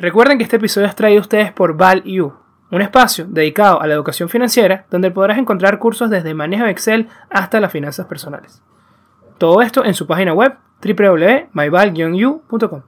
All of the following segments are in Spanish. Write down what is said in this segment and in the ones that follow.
Recuerden que este episodio es traído a ustedes por ValU, un espacio dedicado a la educación financiera donde podrás encontrar cursos desde manejo de Excel hasta las finanzas personales. Todo esto en su página web www.myval-u.com.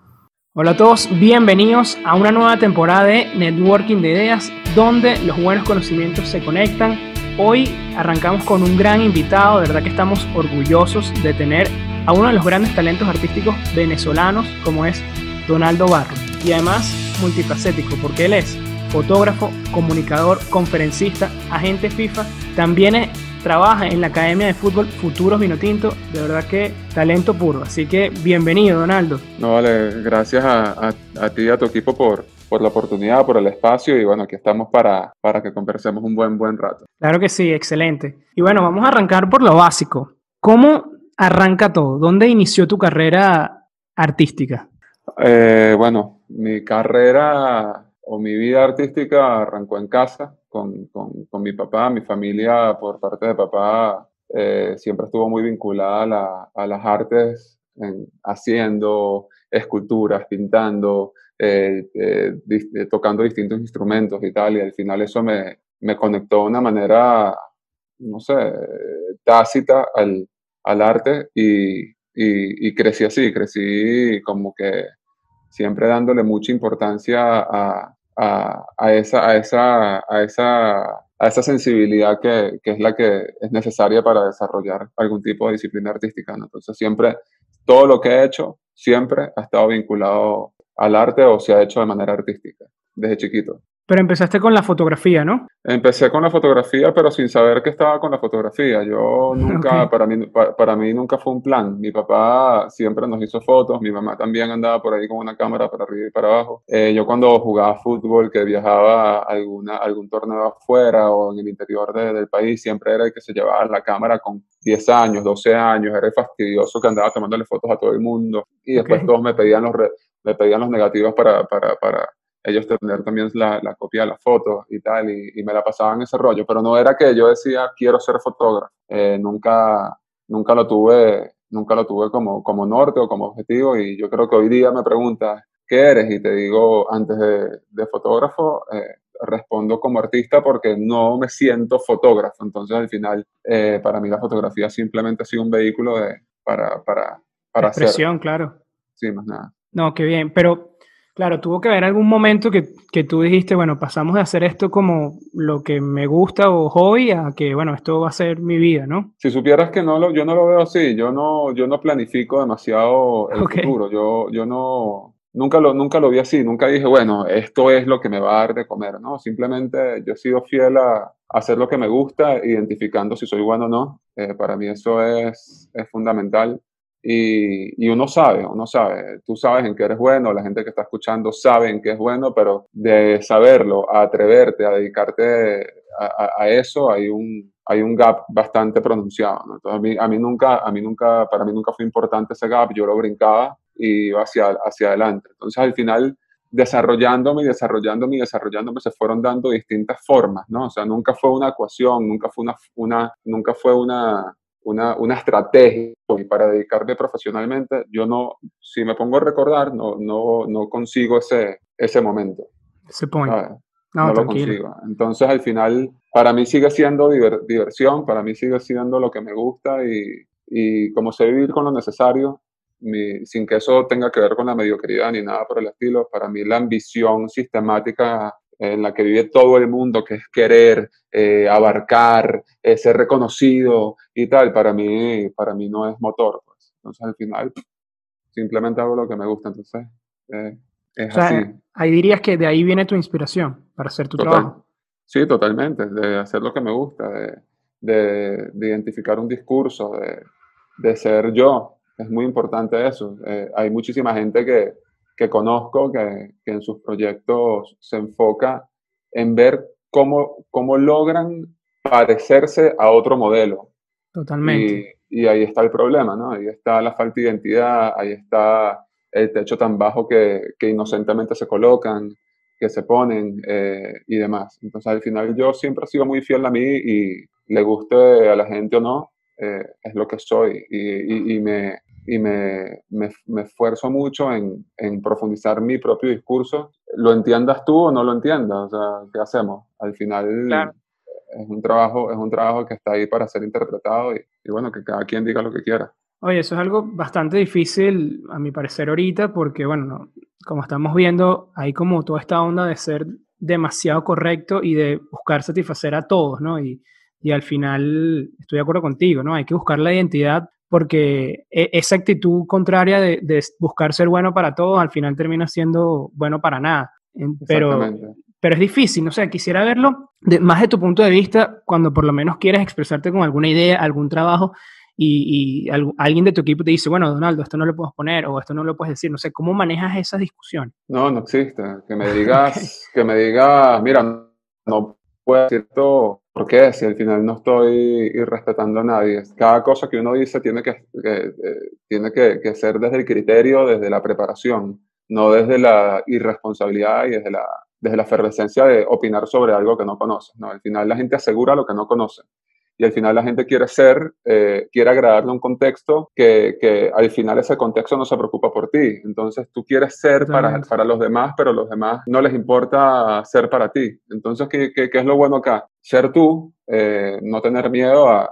Hola a todos, bienvenidos a una nueva temporada de Networking de Ideas donde los buenos conocimientos se conectan. Hoy arrancamos con un gran invitado, de verdad que estamos orgullosos de tener a uno de los grandes talentos artísticos venezolanos como es Donaldo Barro y además multifacético porque él es fotógrafo, comunicador, conferencista, agente FIFA, también trabaja en la Academia de Fútbol Futuros Vinotinto, de verdad que talento puro, así que bienvenido Donaldo. No, vale, gracias a, ti y a tu equipo por, por la oportunidad, por el espacio y bueno, aquí estamos para, para que conversemos un buen, buen rato. Claro que sí, excelente. Y bueno, vamos a arrancar por lo básico. ¿Cómo arranca todo? ¿Dónde inició tu carrera artística? Eh, bueno, mi carrera o mi vida artística arrancó en casa con, con, mi papá, mi familia por parte de papá eh, siempre estuvo muy vinculada a, las artes, haciendo esculturas, pintando, eh, tocando distintos instrumentos y tal, y al final eso me, me conectó de una manera, no sé, tácita al, al arte y, y, crecí así, crecí como que siempre dándole mucha importancia a, a, esa, a, esa, a, esa, a esa sensibilidad que, que, es la que es necesaria para desarrollar algún tipo de disciplina artística. Entonces siempre, todo lo que he hecho, siempre ha estado vinculado al arte o se ha hecho de manera artística, desde chiquito. Pero empezaste con la fotografía, ¿no? Empecé con la fotografía, pero sin saber que estaba con la fotografía. Yo nunca, para, mí, para, mí nunca fue un plan. Mi papá siempre nos hizo fotos, mi mamá también andaba por ahí con una cámara para arriba y para abajo. Eh, yo cuando jugaba fútbol, que viajaba a alguna, algún torneo afuera o en el interior del país, siempre era el que se llevaba la cámara con 10 años, 12 años, era fastidioso que andaba tomándole fotos a todo el mundo. Y después todos me pedían los, me pedían los negativos para, para, para ellos tener también la, la, copia de la foto y tal, y, me la pasaban ese rollo, pero no era que yo decía quiero ser fotógrafo, eh, nunca, nunca lo tuve, nunca lo tuve como, como norte o como objetivo, y yo creo que hoy día me preguntas qué eres, y te digo antes de, de fotógrafo, eh, respondo como artista porque no me siento fotógrafo, entonces al final eh, para mí la fotografía simplemente ha sido un vehículo de, para, para, para Expresión, claro. Sí, más nada. No, qué bien, pero Claro, tuvo que haber algún momento que, que, tú dijiste, bueno, pasamos de hacer esto como lo que me gusta o hobby a que, bueno, esto va a ser mi vida, ¿no? Si supieras que no lo, yo no lo veo así, yo no, yo no planifico demasiado el futuro, yo, yo no, nunca lo, nunca lo vi así, nunca dije, bueno, esto es lo que me va a dar de comer, ¿no? Simplemente yo he sido fiel a, hacer lo que me gusta, identificando si soy bueno o no. Eh, para mí eso es, es fundamental. Y, uno sabe, uno sabe, tú sabes en qué eres bueno, la gente que está escuchando sabe en qué es bueno, pero de saberlo, a atreverte, a dedicarte a, eso, hay un, hay un gap bastante pronunciado. Entonces, a mí, a mí, nunca, a mí nunca, para mí nunca fue importante ese gap, yo lo brincaba y iba hacia, hacia adelante. Entonces, al final, desarrollándome y desarrollándome y desarrollándome se fueron dando distintas formas, ¿no? O sea, nunca fue una ecuación, nunca fue una, una nunca fue una, una, una estrategia y para dedicarme profesionalmente, yo no, si me pongo a recordar, no, no, no consigo ese, ese momento. Ese point. No, no lo consigo. Entonces, al final, para mí sigue siendo diversión, para mí sigue siendo lo que me gusta y, y como sé vivir con lo necesario, sin que eso tenga que ver con la mediocridad ni nada por el estilo, para mí la ambición sistemática en la que vive todo el mundo, que es querer, eh, abarcar, eh, ser reconocido y tal, para mí, para mí no es motor. Pues. Entonces al final simplemente hago lo que me gusta, entonces eh, es así. Ahí dirías que de ahí viene tu inspiración para hacer tu trabajo. Sí, totalmente, de hacer lo que me gusta, de, de, de identificar un discurso, de, de, ser yo. Es muy importante eso. hay muchísima gente que, que conozco que, que, en sus proyectos se enfoca en ver cómo, cómo logran parecerse a otro modelo. Totalmente. Y, y, ahí está el problema, ¿no? Ahí está la falta de identidad, ahí está el techo tan bajo que, que inocentemente se colocan, que se ponen eh, y demás. Entonces, al final yo siempre he sido muy fiel a mí y le guste a la gente o no, eh, es lo que soy. Y, y, y me, y me, me, me esfuerzo mucho en, en, profundizar mi propio discurso lo entiendas tú o no lo entiendas. O sea, ¿qué hacemos? Al final es, un trabajo, es un trabajo que está ahí para ser interpretado y, y bueno, que cada quien diga lo que quiera. Oye, eso es algo bastante difícil, a mi parecer, ahorita, porque, bueno, como estamos viendo, hay como toda esta onda de ser demasiado correcto y de buscar satisfacer a todos, ¿no? Y, y al final, estoy de acuerdo contigo, ¿no? Hay que buscar la identidad porque e, esa actitud contraria de, de buscar ser bueno para todos, al final termina siendo bueno para nada. Pero, pero es difícil, no sé, quisiera verlo de, más de tu punto de vista, cuando por lo menos quieres expresarte con alguna idea, algún trabajo, y, alguien de tu equipo te dice, bueno, Donaldo, esto no lo puedes poner o esto no lo puedes decir, no sé, ¿cómo manejas esa discusión? No, no existe. Que me digas, que me digas, mira, no puedo decir esto, ¿por qué? Si al final no estoy irrespetando a nadie. Cada cosa que uno dice tiene que, eh, tiene que, que, ser desde el criterio, desde la preparación, no desde la irresponsabilidad y desde la, desde la efervescencia de opinar sobre algo que no conoces. ¿no? Al final la gente asegura lo que no conoce y al final la gente quiere ser, eh, quiere agradarle un contexto que, que, al final ese contexto no se preocupa por ti. Entonces tú quieres ser para, para, los demás, pero los demás no les importa ser para ti. Entonces, ¿qué, qué, qué es lo bueno acá? Ser tú, eh, no tener miedo a,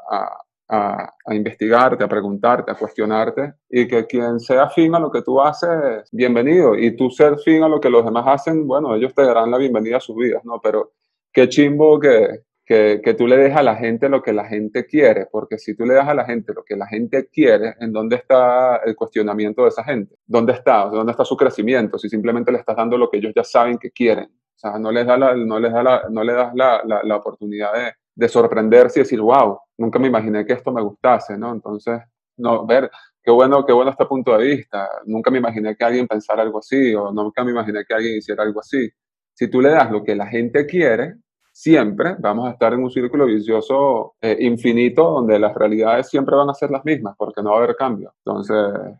a, a, investigarte, a preguntarte, a cuestionarte y que quien sea afín a lo que tú haces, bienvenido. Y tú ser fin a lo que los demás hacen, bueno, ellos te darán la bienvenida a sus vidas, ¿no? Pero qué chimbo que, que, tú le dejas a la gente lo que la gente quiere, porque si tú le das a la gente lo que la gente quiere, ¿en dónde está el cuestionamiento de esa gente? ¿Dónde está? ¿Dónde está su crecimiento? Si simplemente le estás dando lo que ellos ya saben que quieren. O sea, no les, da no les, da no les das la, la, la oportunidad de, de, sorprenderse y decir, wow, nunca me imaginé que esto me gustase, ¿no? Entonces, no, ver, qué bueno, qué bueno este punto de vista. Nunca me imaginé que alguien pensara algo así, o nunca me imaginé que alguien hiciera algo así. Si tú le das lo que la gente quiere, siempre vamos a estar en un círculo vicioso eh, infinito donde las realidades siempre van a ser las mismas porque no va a haber cambio. Entonces,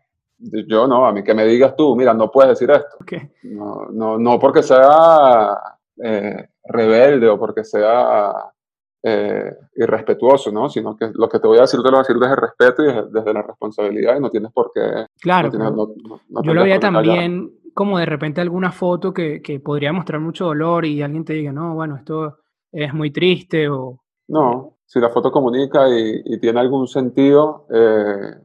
yo no, a mí que me digas tú, mira, no puedes decir esto. No, no, no, porque sea eh, rebelde o porque sea eh, irrespetuoso, ¿no? Sino que lo que te voy a decir te lo voy a decir desde el respeto y desde, la responsabilidad y no tienes por qué. Claro. yo lo veía también como de repente alguna foto que, que podría mostrar mucho dolor y alguien te diga, no, bueno, esto es muy triste o... No, si la foto comunica y, tiene algún sentido, eh,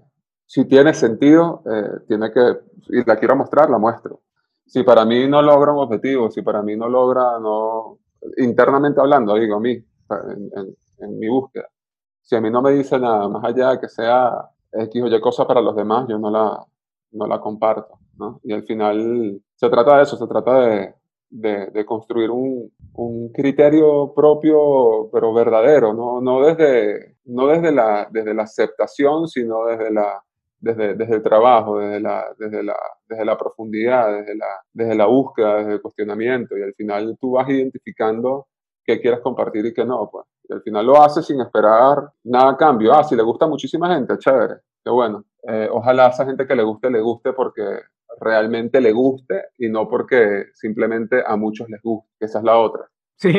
si tiene sentido, eh, tiene que, y la quiero mostrar, la muestro. Si para mí no logra un objetivo, si para mí no logra, no, internamente hablando, digo a mí, en, mi búsqueda, si a mí no me dice nada más allá de que sea X o Y cosa para los demás, yo no la, no la comparto, ¿no? Y al final se trata de eso, se trata de, de, construir un, un, criterio propio, pero verdadero, no, no, desde, no desde, la, desde la aceptación, sino desde, la, desde, desde el trabajo, desde la, desde, la, desde la profundidad, desde la, desde la búsqueda, desde el cuestionamiento, y al final tú vas identificando qué quieres compartir y qué no, pues. Y al final lo haces sin esperar nada a cambio. Ah, si le gusta muchísima gente, chévere, qué bueno. Eh, ojalá esa gente que le guste, le guste porque realmente le guste y no porque simplemente a muchos les guste, esa es la otra. Sí.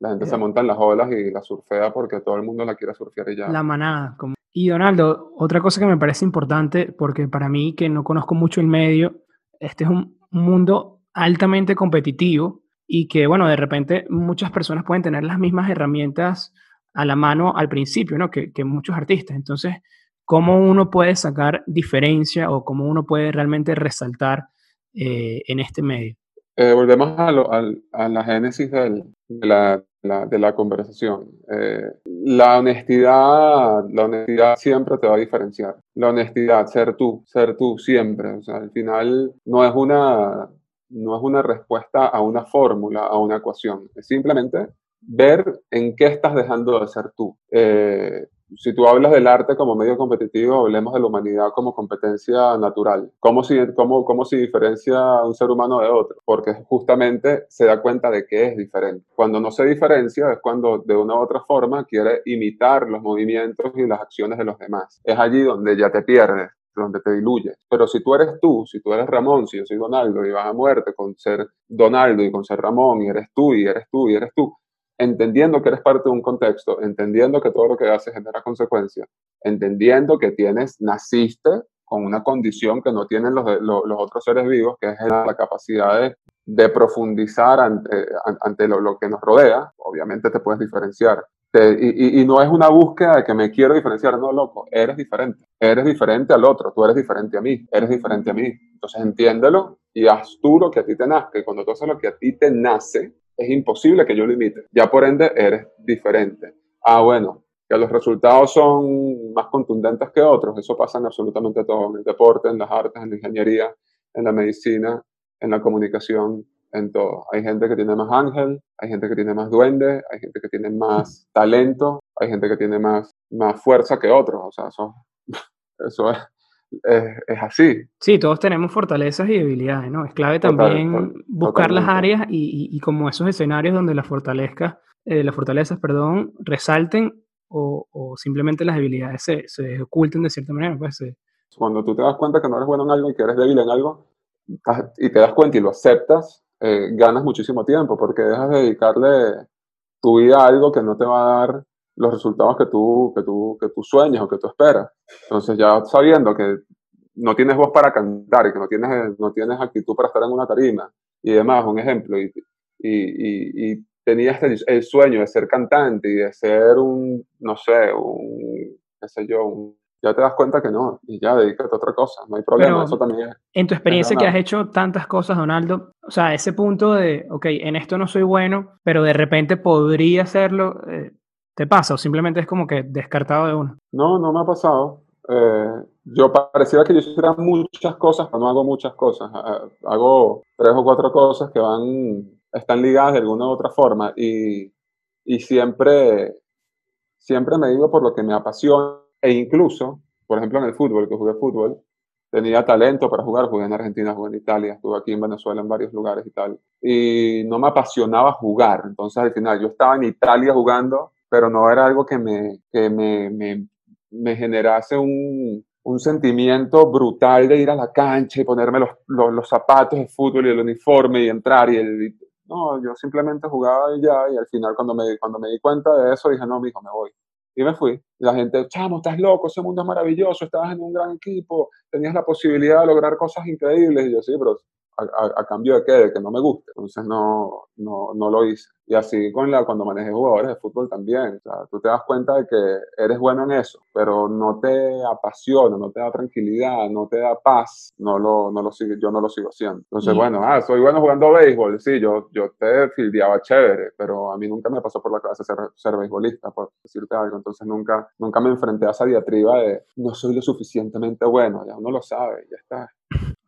la gente, se monta en las olas y la surfea porque todo el mundo la quiere surfear y ya. La manada. Como... Y Donaldo, otra cosa que me parece importante, porque para mí que no conozco mucho el medio, este es un mundo altamente competitivo y que, bueno, de repente muchas personas pueden tener las mismas herramientas a la mano al principio, ¿no? Que, que muchos artistas. Entonces, ¿Cómo uno puede sacar diferencia o cómo uno puede realmente resaltar eh, en este medio? Eh, volvemos a, a, la génesis del, de, la, de, la, conversación. Eh, la honestidad, la honestidad siempre te va a diferenciar. La honestidad, ser tú, ser tú siempre. O sea, al final no es una, no es una respuesta a una fórmula, a una ecuación. Es simplemente ver en qué estás dejando de ser tú. Eh, si tú hablas del arte como medio competitivo, hablemos de la humanidad como competencia natural. ¿Cómo se cómo, cómo se diferencia un ser humano de otro? Porque justamente se da cuenta de que es diferente. Cuando no se diferencia es cuando de una u otra forma quiere imitar los movimientos y las acciones de los demás. Es allí donde ya te pierdes donde te diluyes. Pero si tú eres tú, si tú eres Ramón, si yo soy Donaldo y vas a muerte con ser Donaldo y con ser Ramón y eres tú y eres tú y eres tú, entendiendo que eres parte de un contexto, entendiendo que todo lo que haces genera consecuencias, entendiendo que tienes, naciste con una condición que no tienen los, los, otros seres vivos, que es la capacidad de, de profundizar ante, ante lo, lo, que nos rodea. Obviamente te puedes diferenciar. y, y, no es una búsqueda de que me quiero diferenciar, no, loco, eres diferente. Eres diferente al otro, tú eres diferente a mí, eres diferente a mí. Entonces entiéndelo y haz tú lo que a ti te nazca. Y cuando tú haces lo que a ti te nace, es imposible que yo lo imite. Ya por ende, eres diferente. Ah, bueno, que los resultados son más contundentes que otros, eso pasa en absolutamente todo, en el deporte, en las artes, en la ingeniería, en la medicina, en la comunicación, en todo. Hay gente que tiene más ángel, hay gente que tiene más duende, hay gente que tiene más talento, hay gente que tiene más, más fuerza que otros, o sea, eso, eso es, es, así. Sí, todos tenemos fortalezas y debilidades, ¿no? Es clave también buscar las áreas y, y, como esos escenarios donde las fortalezas, eh, las fortalezas, perdón, resalten o, simplemente las debilidades se, se, oculten de cierta manera. Pues, Cuando tú te das cuenta que no eres bueno en algo y que eres débil en algo, y te das cuenta y lo aceptas, eh, ganas muchísimo tiempo porque dejas de dedicarle tu vida a algo que no te va a dar los resultados que tú, que tú, que tú sueñas o que tú esperas. Entonces ya sabiendo que no tienes voz para cantar y que no tienes, no tienes actitud para estar en una tarima y demás, un ejemplo, y, y, y tenías el, sueño de ser cantante y de ser un, no sé, un, qué sé yo, ya te das cuenta que no, y ya dedícate a otra cosa, no hay problema, eso también es. En tu experiencia que has hecho tantas cosas, Donaldo, o sea, ese punto de, ok, en esto no soy bueno, pero de repente podría hacerlo, eh, ¿te pasa o simplemente es como que descartado de uno? No, no me ha pasado. Eh, yo pareciera que yo hiciera muchas cosas, pero no hago muchas cosas. Hago tres o cuatro cosas que van están ligadas de alguna u otra forma y, y siempre, siempre me digo por lo que me apasiona e incluso, por ejemplo, en el fútbol, que jugué fútbol, tenía talento para jugar, jugué en Argentina, jugué en Italia, estuve aquí en Venezuela en varios lugares y tal, y no me apasionaba jugar, entonces al final yo estaba en Italia jugando, pero no era algo que me, que me, me, me generase un, un sentimiento brutal de ir a la cancha y ponerme los, los, los, zapatos de fútbol y el uniforme y entrar y, el, no, yo simplemente jugaba y ya, y al final cuando me, cuando me di cuenta de eso dije, no, mijo, me voy. Y me fui. Y la gente, chamo, estás loco, ese mundo es maravilloso, estabas en un gran equipo, tenías la posibilidad de lograr cosas increíbles. Y yo, sí, pero a, cambio de qué, de que no me guste. Entonces no, no, no, lo hice. Y así con la, cuando manejé jugadores de fútbol también. O sea, tú te das cuenta de que eres bueno en eso, pero no te apasiona, no te da tranquilidad, no te da paz, no lo, no lo sigue, yo no lo sigo haciendo. Entonces, bueno, ah, soy bueno jugando béisbol, sí, yo, yo te fildeaba chévere, pero a mí nunca me pasó por la cabeza ser, ser beisbolista, por decirte algo. Entonces nunca, nunca me enfrenté a esa diatriba de no soy lo suficientemente bueno, ya uno lo sabe, ya está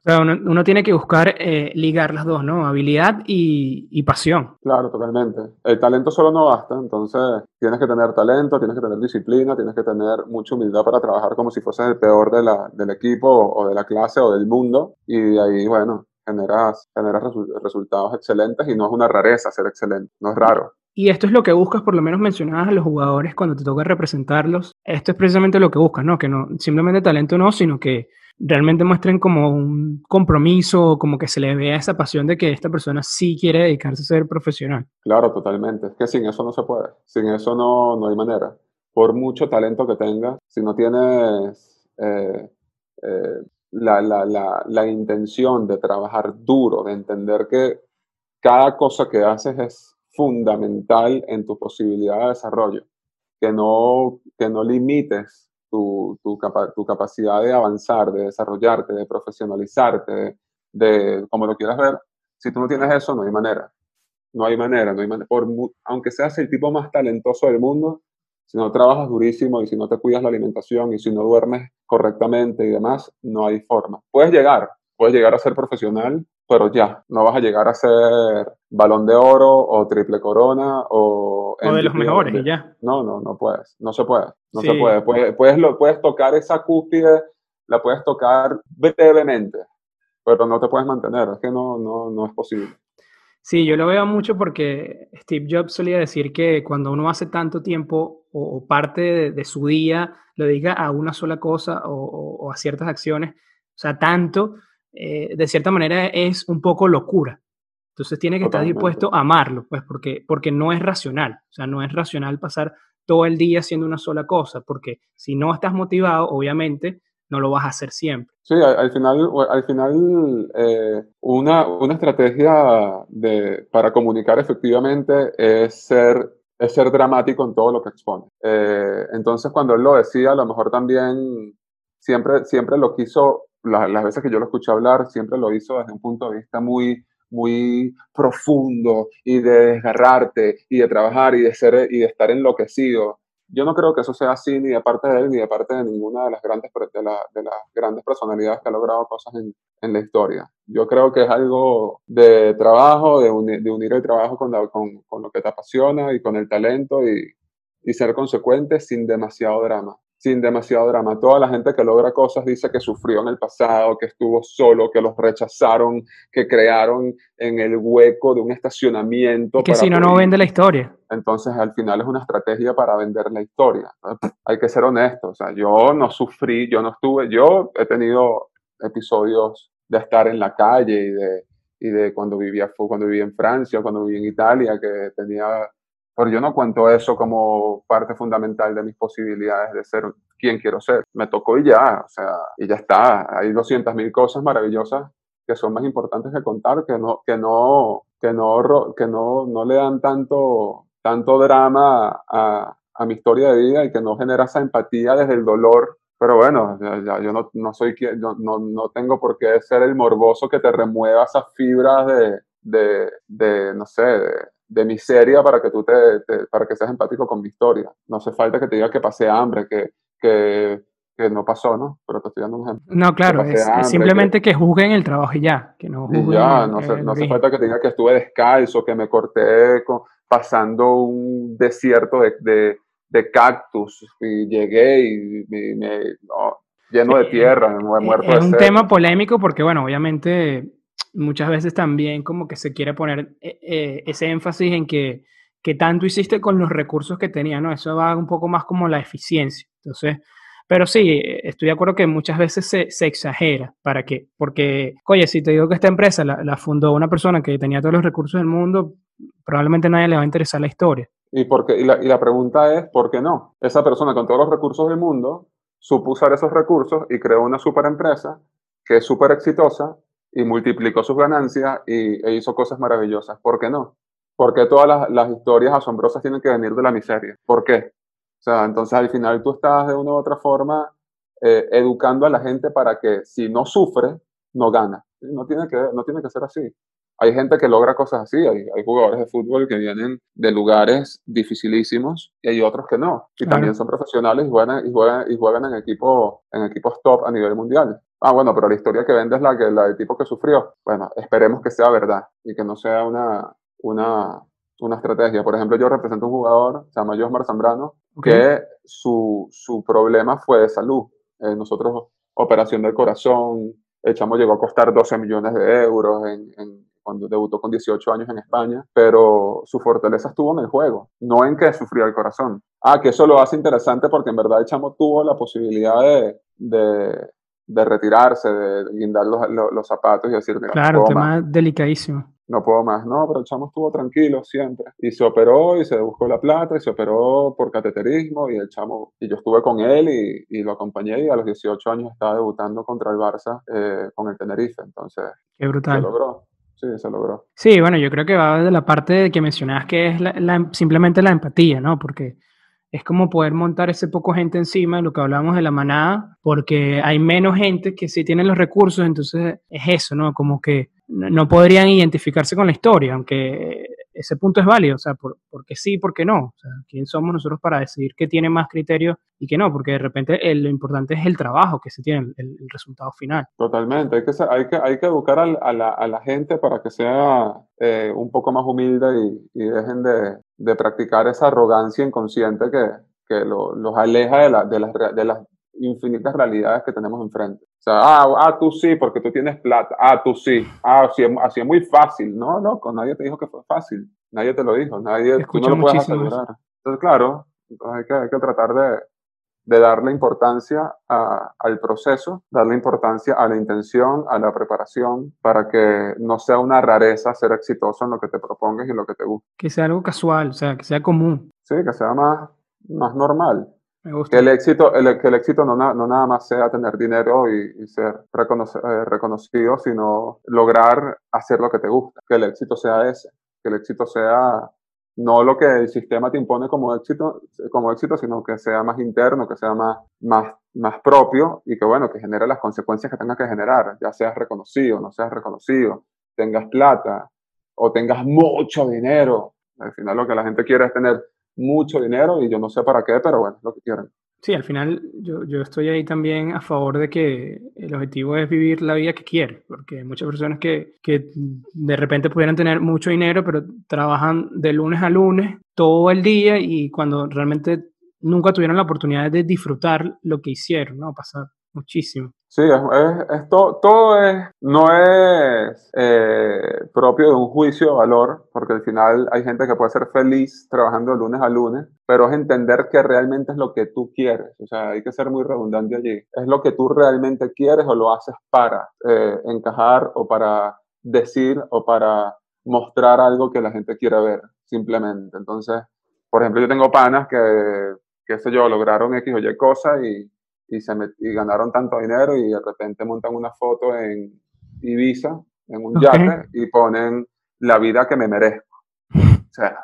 uno, tiene que buscar eh, ligar las dos, ¿no? Habilidad y, pasión. Claro, totalmente. El talento solo no basta, entonces tienes que tener talento, tienes que tener disciplina, tienes que tener mucha humildad para trabajar como si fuese el peor de la, del equipo o de la clase o del mundo. Y ahí, bueno, generas, generas resultados excelentes y no es una rareza ser excelente, no es raro. Y esto es lo que buscas, por lo menos mencionabas a los jugadores cuando te toca representarlos. Esto es precisamente lo que buscas, ¿no? Que no simplemente talento no, sino que realmente muestren como un compromiso, como que se le vea esa pasión de que esta persona sí quiere dedicarse a ser profesional. Claro, totalmente. Es que sin eso no se puede. Sin eso no, no hay manera. Por mucho talento que tengas, si no tienes eh, eh, la, la, la, la intención de trabajar duro, de entender que cada cosa que haces es fundamental en tu posibilidad de desarrollo, que no, que no limites tu, tu, tu, capacidad de avanzar, de desarrollarte, de profesionalizarte, de, como lo quieras ver. Si tú no tienes eso, no hay manera. No hay manera, no hay manera. Por, aunque seas el tipo más talentoso del mundo, si no trabajas durísimo y si no te cuidas la alimentación y si no duermes correctamente y demás, no hay forma. Puedes llegar, puedes llegar a ser profesional, pero ya, no vas a llegar a ser balón de oro o triple corona o... O de los mejores, ya. No, no, no puedes, no se puede, no se puede. Puedes, puedes, lo, puedes tocar esa cúspide, la puedes tocar brevemente, pero no te puedes mantener, es que no, no, no es posible. Sí, yo lo veo mucho porque Steve Jobs solía decir que cuando uno hace tanto tiempo o, parte de, su día lo dedica a una sola cosa o, o a ciertas acciones, o sea, tanto, eh, de cierta manera es un poco locura. Entonces tiene que estar dispuesto a amarlo, pues porque, porque no es racional. O sea, no es racional pasar todo el día haciendo una sola cosa, porque si no estás motivado, obviamente no lo vas a hacer siempre. Sí, al, final, al final eh, una, una estrategia de, para comunicar efectivamente es ser, es ser dramático en todo lo que expone. Eh, entonces, cuando él lo decía, a lo mejor también siempre, siempre lo quiso, las veces que yo lo escuché hablar, siempre lo hizo desde un punto de vista muy, muy profundo y de desgarrarte y de trabajar y de, ser, y de estar enloquecido. Yo no creo que eso sea así ni de parte de él ni de parte de ninguna de las grandes, de, las grandes personalidades que ha logrado cosas en, en, la historia. Yo creo que es algo de trabajo, de, de unir el trabajo con, con, con, lo que te apasiona y con el talento y, y ser consecuente sin demasiado drama sin demasiado drama. Toda la gente que logra cosas dice que sufrió en el pasado, que estuvo solo, que los rechazaron, que crearon en el hueco de un estacionamiento. que si no, no vende la historia. Entonces, al final es una estrategia para vender la historia. Hay que ser honesto. O sea, yo no sufrí, yo no estuve, yo he tenido episodios de estar en la calle y de, y de cuando vivía cuando vivía en Francia, cuando vivía en Italia, que tenía pero yo no cuento eso como parte fundamental de mis posibilidades de ser quien quiero ser. Me tocó y ya, o sea, y ya está. Hay 200.000 cosas maravillosas que son más importantes que contar, que no, que no, que no, que no, no le dan tanto, tanto drama a, a mi historia de vida y que no genera esa empatía desde el dolor pero bueno, ya, yo no, no soy no, no, no, tengo por qué ser el morboso que te remueva esas fibras de, de, de no sé, de, de miseria para que tú te, para que seas empático con mi historia. No hace falta que te diga que pasé hambre, que, que, que no pasó, ¿no? Pero te estoy dando un ejemplo. No, claro, es, simplemente que, juzguen el trabajo y ya, que no juzguen. ya, no, hace falta que te diga que estuve descalzo, que me corté pasando un desierto de, de, de, cactus y llegué y me, lleno de tierra, me he muerto Es un tema polémico porque, bueno, obviamente muchas veces también como que se quiere poner eh, eh, ese énfasis en que, que tanto hiciste con los recursos que tenía, ¿no? Eso va un poco más como la eficiencia. Entonces, pero sí, estoy de acuerdo que muchas veces se, exagera. ¿Para qué? Porque, oye, si te digo que esta empresa la, fundó una persona que tenía todos los recursos del mundo, probablemente a nadie le va a interesar la historia. ¿Y, y, la, y la pregunta es, ¿por qué no? Esa persona con todos los recursos del mundo supo usar esos recursos y creó una super empresa que es súper exitosa y multiplicó sus ganancias y, e hizo cosas maravillosas. ¿Por qué no? Porque todas las, las, historias asombrosas tienen que venir de la miseria. ¿Por qué? O sea, entonces al final tú estás de una u otra forma eh, educando a la gente para que si no sufre, no gana. No tiene que, no tiene que ser así. Hay gente que logra cosas así, hay, hay jugadores de fútbol que vienen de lugares dificilísimos y hay otros que no. Y claro. también son profesionales y juegan, y juegan, y juegan en, equipo, en equipos top a nivel mundial. Ah, bueno, pero la historia que vende es la, que, la del tipo que sufrió. Bueno, esperemos que sea verdad y que no sea una, una, una estrategia. Por ejemplo, yo represento un jugador, se llama Josmar Zambrano, okay. que su, su problema fue de salud. Eh, nosotros, operación del corazón, el chamo llegó a costar 12 millones de euros en, en, cuando debutó con 18 años en España, pero su fortaleza estuvo en el juego, no en que sufría el corazón. Ah, que eso lo hace interesante porque en verdad el chamo tuvo la posibilidad de, de, de retirarse, de guindar los, los, los, zapatos y decir, claro, no tema más. delicadísimo. No puedo más, no, pero el chamo estuvo tranquilo siempre. Y se operó y se buscó la plata y se operó por cateterismo y el chamo, y yo estuve con él y, y lo acompañé y a los 18 años estaba debutando contra el Barça eh, con el Tenerife. Entonces, Qué brutal. se logró. Sí, se logró. Sí, bueno, yo creo que va de la parte que mencionabas que es la, la, simplemente la empatía, ¿no? Porque es como poder montar ese poco gente encima, lo que hablábamos de la manada, porque hay menos gente que sí tienen los recursos, entonces es eso, ¿no? Como que no podrían identificarse con la historia, aunque ese punto es válido, o sea, por, porque sí, porque no, o sea, ¿quién somos nosotros para decidir qué tiene más criterio y qué no? Porque de repente el, lo importante es el trabajo que se tiene, el, el resultado final. Totalmente, hay que, hay que, hay que educar a, a, la, a la, gente para que sea eh, un poco más humilde y, y dejen de, de, practicar esa arrogancia inconsciente que, que lo, los aleja de, la, de, las, de las infinitas realidades que tenemos enfrente. O sea, ah, ah, tú sí, porque tú tienes plata. Ah, tú sí. Ah, así, así es muy fácil. No, con nadie te dijo que fue fácil. Nadie te lo dijo. Nadie, tú no lo puedes asegurar. Eso. Entonces, claro, hay, que, hay que tratar de, de darle importancia a, al proceso, darle importancia a la intención, a la preparación, para que no sea una rareza ser exitoso en lo que te propongas y lo que te guste. Que sea algo casual, o sea, que sea común. Sí, que sea más, más normal. Que el éxito, el, que el éxito no, no nada más sea tener dinero y, ser eh, reconocido, sino lograr hacer lo que te gusta. Que el éxito sea ese. Que el éxito sea no lo que el sistema te impone como éxito, como éxito sino que sea más interno, que sea más, más, más propio y que, bueno, que genere las consecuencias que tengas que generar, ya seas reconocido, no seas reconocido, tengas plata o tengas mucho dinero. Al final lo que la gente quiere es tener mucho dinero y yo no sé para qué, pero bueno, lo que quieren. Sí, al final yo, yo, estoy ahí también a favor de que el objetivo es vivir la vida que quiere, porque hay muchas personas que, que de repente pudieran tener mucho dinero, pero trabajan de lunes a lunes todo el día y cuando realmente nunca tuvieron la oportunidad de disfrutar lo que hicieron, ¿no? Pasar muchísimo. Sí, es, todo es, no es eh, propio de un juicio de valor, porque al final hay gente que puede ser feliz trabajando de lunes a lunes, pero es entender que realmente es lo que tú quieres. O sea, hay que ser muy redundante allí. Es lo que tú realmente quieres o lo haces para eh, encajar o para decir o para mostrar algo que la gente quiere ver, simplemente. Entonces, por ejemplo, yo tengo panas que, qué sé yo, lograron X o Y cosas y y, se y ganaron tanto dinero y de repente montan una foto en Ibiza, en un yate, y ponen la vida que me merezco. O sea,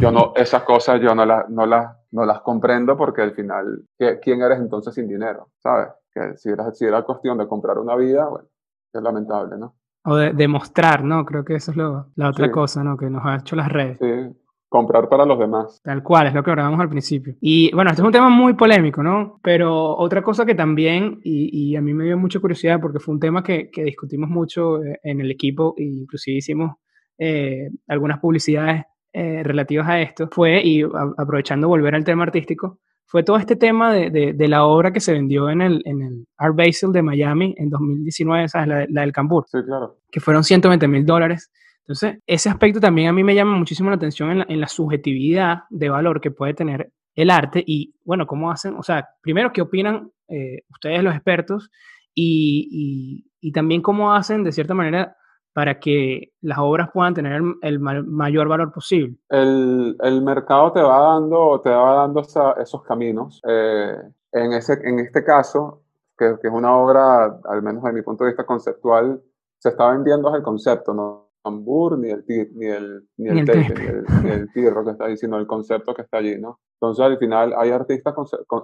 yo no, esas cosas yo no, las no, las no las comprendo porque al final, ¿quién eres entonces sin dinero? ¿Sabes? Que si era, si era cuestión de comprar una vida, bueno, es lamentable, ¿no? O de demostrar, ¿no? Creo que eso es lo, la otra cosa, ¿no? Que nos ha hecho las redes. Sí, comprar para los demás. Tal cual, es lo que hablábamos al principio. Y bueno, este es un tema muy polémico, ¿no? Pero otra cosa que también, y, a mí me dio mucha curiosidad porque fue un tema que, discutimos mucho eh, en el equipo, e inclusive hicimos eh, algunas publicidades eh, relativas a esto, fue, y aprovechando volver al tema artístico, fue todo este tema de, la obra que se vendió en el, en el Art Basel de Miami en 2019, ¿sabes? La, la del Cambur. Sí, claro. Que fueron 120 mil dólares entonces, ese aspecto también a mí me llama muchísimo la atención en la, subjetividad de valor que puede tener el arte y, bueno, cómo hacen, o sea, primero, ¿qué opinan eh, ustedes los expertos? Y, también cómo hacen, de cierta manera, para que las obras puedan tener el, mayor valor posible. El, mercado te va dando, te va dando esos caminos. Eh, en, ese, en este caso, que, que, es una obra, al menos de mi punto de vista conceptual, se está vendiendo el concepto, ¿no? Ni el, ni el, ni el, ni el, tirro que está ahí, sino el concepto que está allí, ¿no? Entonces al final hay artistas,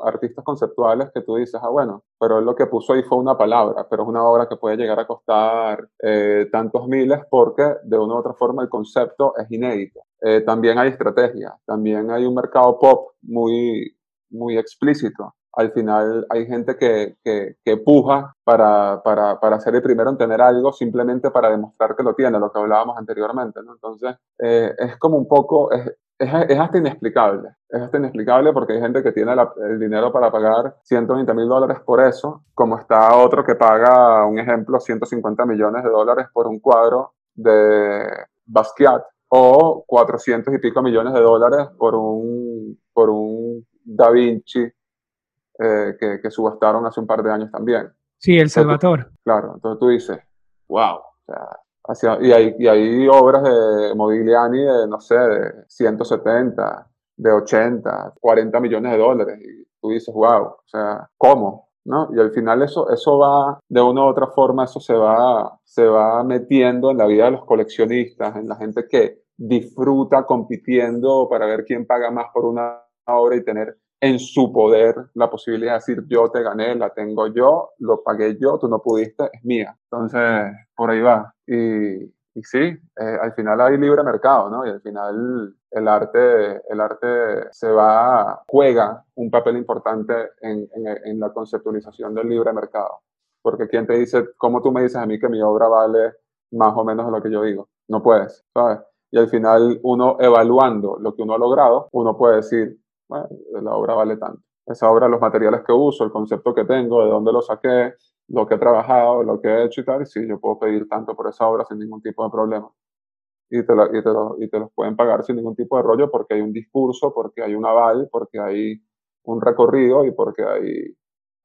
artistas conceptuales que tú dices, ah, bueno, pero lo que puso ahí fue una palabra, pero es una obra que puede llegar a costar eh, tantos miles porque de una u otra forma el concepto es inédito. Eh, también hay estrategia, también hay un mercado pop muy, muy explícito al final hay gente que, que, puja para, para, para, ser el primero en tener algo simplemente para demostrar que lo tiene, lo que hablábamos anteriormente. Entonces, eh, es como un poco, es, es, hasta inexplicable. Es hasta inexplicable porque hay gente que tiene el dinero para pagar 120 mil dólares por eso, como está otro que paga, un ejemplo, 150 millones de dólares por un cuadro de Basquiat o 400 y pico millones de dólares por un, por un Da Vinci eh, que, subastaron hace un par de años también. Sí, El Salvador. claro, entonces tú dices, wow, o sea, y, hay, y hay obras de Modigliani de, no sé, de 170, de 80, 40 millones de dólares, y tú dices, wow, o sea, ¿cómo? ¿No? Y al final eso, eso va, de una u otra forma, eso se va, se va metiendo en la vida de los coleccionistas, en la gente que disfruta compitiendo para ver quién paga más por una obra y tener en su poder la posibilidad de decir yo te gané, la tengo yo, lo pagué yo, tú no pudiste, es mía. Entonces, por ahí va. Y, y sí, eh, al final hay libre mercado, ¿no? Y al final el arte, el arte se va, juega un papel importante en, en, la conceptualización del libre mercado. Porque ¿quién te dice, cómo tú me dices a mí que mi obra vale más o menos de lo que yo digo? No puedes, ¿sabes? Y al final uno evaluando lo que uno ha logrado, uno puede decir, bueno, la obra vale tanto. Esa obra, los materiales que uso, el concepto que tengo, de dónde lo saqué, lo que he trabajado, lo que he hecho y tal, sí, yo puedo pedir tanto por esa obra sin ningún tipo de problema. Y te, lo, y te los pueden pagar sin ningún tipo de rollo porque hay un discurso, porque hay un aval, porque hay un recorrido y porque hay,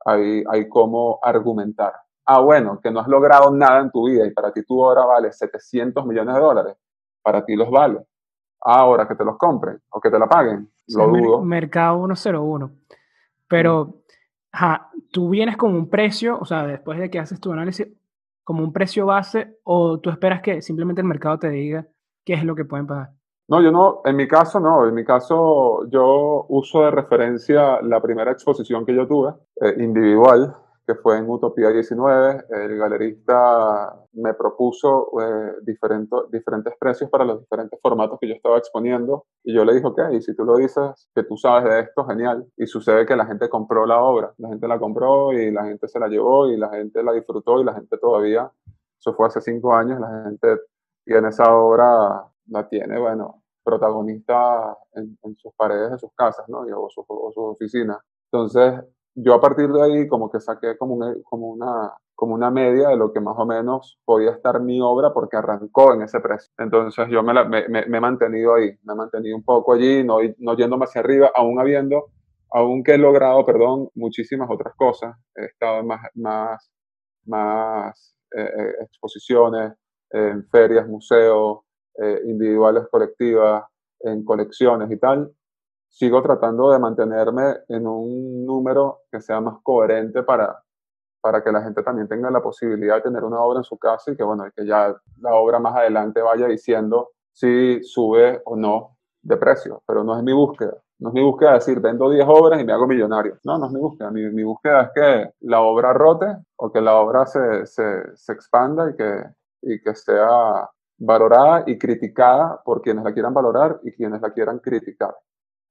hay, hay cómo argumentar. Ah, bueno, que no has logrado nada en tu vida y para ti tu obra vale 700 millones de dólares, para ti los vale. Ahora que te los compren o que te la paguen, lo dudo. Mercado 101. Pero, ajá, tú vienes con un precio, o sea, después de que haces tu análisis, como un precio base, o tú esperas que simplemente el mercado te diga qué es lo que pueden pagar. No, yo no, en mi caso no, en mi caso yo uso de referencia la primera exposición que yo tuve, eh, individual, que fue en Utopía 19. El galerista me propuso eh, diferentes precios para los diferentes formatos que yo estaba exponiendo y yo le dije, ok, si tú lo dices, que tú sabes de esto, genial. Y sucede que la gente compró la obra, la gente la compró y la gente se la llevó y la gente la disfrutó y la gente todavía, eso fue hace cinco años, la gente tiene esa obra, la tiene, bueno, protagonista en, sus paredes de sus casas, ¿no? o, sus o sus oficinas. Entonces, yo a partir de ahí como que saqué como una, como, una, como una media de lo que más o menos podía estar mi obra porque arrancó en ese precio. Entonces yo me, me, he mantenido ahí, me he mantenido un poco allí, no, no yéndome hacia arriba, aún habiendo, aunque he logrado, perdón, muchísimas otras cosas. He estado en más, más, más eh, eh, exposiciones, en ferias, museos, eh, individuales, colectivas, en colecciones y tal, sigo tratando de mantenerme en un número que sea más coherente para, para que la gente también tenga la posibilidad de tener una obra en su casa y que, bueno, que ya la obra más adelante vaya diciendo si sube o no de precio, pero no es mi búsqueda. No es mi búsqueda decir, vendo 10 obras y me hago millonario. No, no es mi búsqueda. Mi, mi búsqueda es que la obra rote o que la obra se, se, se expanda y que, y que sea valorada y criticada por quienes la quieran valorar y quienes la quieran criticar.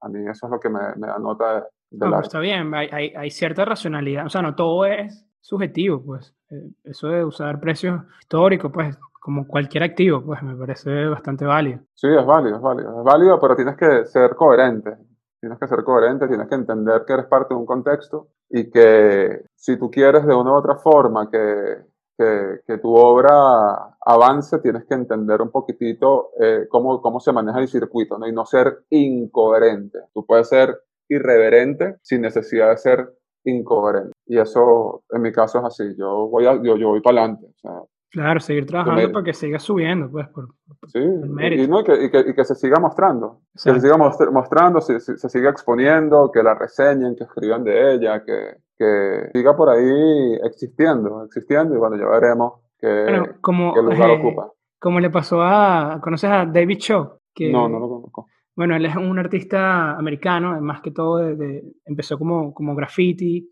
A mí eso es lo que me, me da nota de, no, Está bien, hay, hay, hay, cierta racionalidad, o sea, no todo es subjetivo, pues. Eh, eso de usar precios históricos, pues, como cualquier activo, pues me parece bastante válido. Sí, es válido, es válido. Es válido, pero tienes que ser coherente. Tienes que ser coherente, tienes que entender que eres parte de un contexto y que si tú quieres de una u otra forma que que, que, tu obra avance, tienes que entender un poquitito eh, cómo, cómo se maneja el circuito ¿no? y no ser incoherente. Tú puedes ser irreverente sin necesidad de ser incoherente. Y eso, en mi caso, es así. Yo voy, a, yo, yo voy para adelante. O sea, claro, seguir trabajando para que siga subiendo, pues, por, sí, Y, no, y, que, y, que, y, que, se siga mostrando. Que se siga mostrando, se, se, siga exponiendo, que la reseñen, que escriban de ella, que, que siga por ahí existiendo, existiendo y bueno, ya veremos qué, como, lugar eh, ocupa. Como le pasó a, ¿conoces a David Shaw? Que, no, no lo conozco. Bueno, él es un artista americano, más que todo empezó como, como graffiti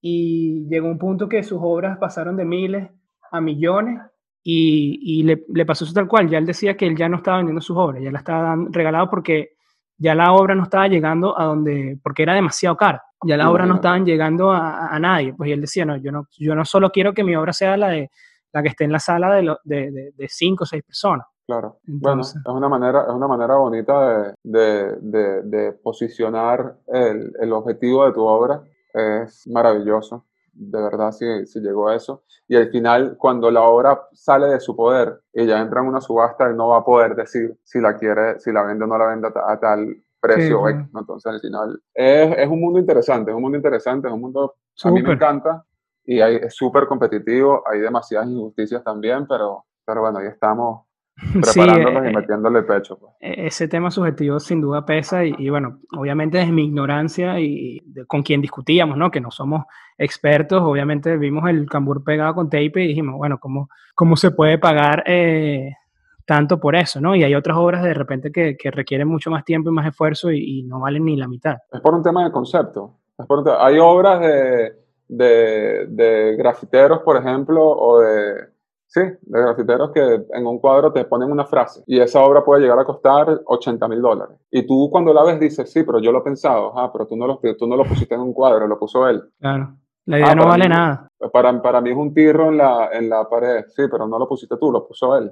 y llegó un punto que sus obras pasaron de miles a millones y, y le, le, pasó eso tal cual. Ya él decía que él ya no estaba vendiendo sus obras, ya la estaba regalado porque ya la obra no estaba llegando a donde, porque era demasiado cara ya las obras no estaban llegando a, a, nadie. Pues él decía, no yo, no, yo no solo quiero que mi obra sea la, de, la que esté en la sala de, de, de, cinco o seis personas. Claro. Entonces, bueno, es una manera, es una manera bonita de, de, de, posicionar el, el, objetivo de tu obra. Es maravilloso. De verdad, si, si llegó a eso. Y al final, cuando la obra sale de su poder y ya entra en una subasta, él no va a poder decir si la quiere, si la vende o no la vende a tal precio Entonces, al final, es, es, un mundo interesante, es un mundo interesante, es un mundo, a mí me encanta. Y hay, es súper competitivo, hay demasiadas injusticias también, pero, pero bueno, ahí estamos preparándonos y eh, metiéndole pecho. Pues. E, ese tema subjetivo sin duda pesa y, bueno, obviamente es mi ignorancia y con quien discutíamos, ¿no? Que no somos expertos, obviamente vimos el cambur pegado con tape y dijimos, bueno, ¿cómo, cómo se puede pagar eh, tanto por eso, ¿no? Y hay otras obras de repente que, que requieren mucho más tiempo y más esfuerzo y, no valen ni la mitad. Es por un tema de concepto. hay obras de, de, de, grafiteros, por ejemplo, o de, sí, de grafiteros que en un cuadro te ponen una frase y esa obra puede llegar a costar 80 mil dólares. Y tú cuando la ves dices, sí, pero yo lo he pensado, ah, pero tú no lo, tú no lo pusiste en un cuadro, lo puso él. Claro. La idea ah, no vale nada. Para, para mí es un tirro en la, en la pared, sí, pero no lo pusiste tú, lo puso él.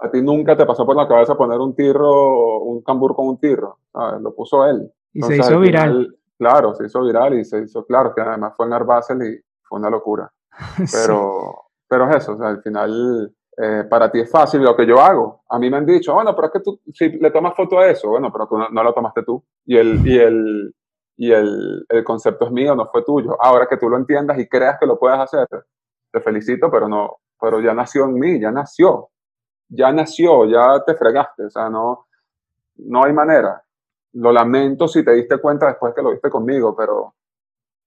A ti nunca te pasó por la cabeza poner un tirro, un cambur con un tirro. Lo puso él. Y se hizo viral. Claro, se hizo viral y se hizo claro, que además fue en Art Basel y fue una locura. Pero, pero es eso, o sea, al final eh, para ti es fácil lo que yo hago. A mí me han dicho, bueno, pero es que tú, si le tomas foto a eso, bueno, pero tú no, no lo tomaste tú. Y, el, y, el, y el, el, concepto es mío, no fue tuyo. Ahora que tú lo entiendas y creas que lo puedes hacer, te felicito, pero no, pero ya nació en mí, ya nació ya nació, ya te fregaste, o sea, no, no hay manera. Lo lamento si te diste cuenta después que lo viste conmigo, pero,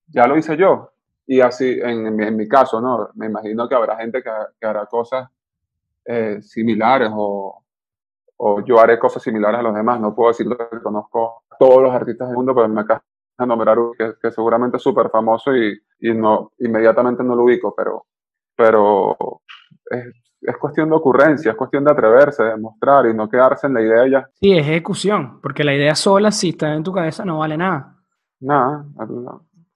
ya lo hice yo. Y así, en, en, mi caso, ¿no? Me imagino que habrá gente que, que hará cosas eh, similares o, o, yo haré cosas similares a los demás. No puedo decir que conozco a todos los artistas del mundo, pero me acaba de nombrar uno que, que, seguramente es súper famoso y, y, no, inmediatamente no lo ubico, pero, pero es, es, cuestión de ocurrencia, es cuestión de atreverse, de mostrar y no quedarse en la idea ya. Sí, es ejecución, porque la idea sola, si está en tu cabeza, no vale nada. Nada,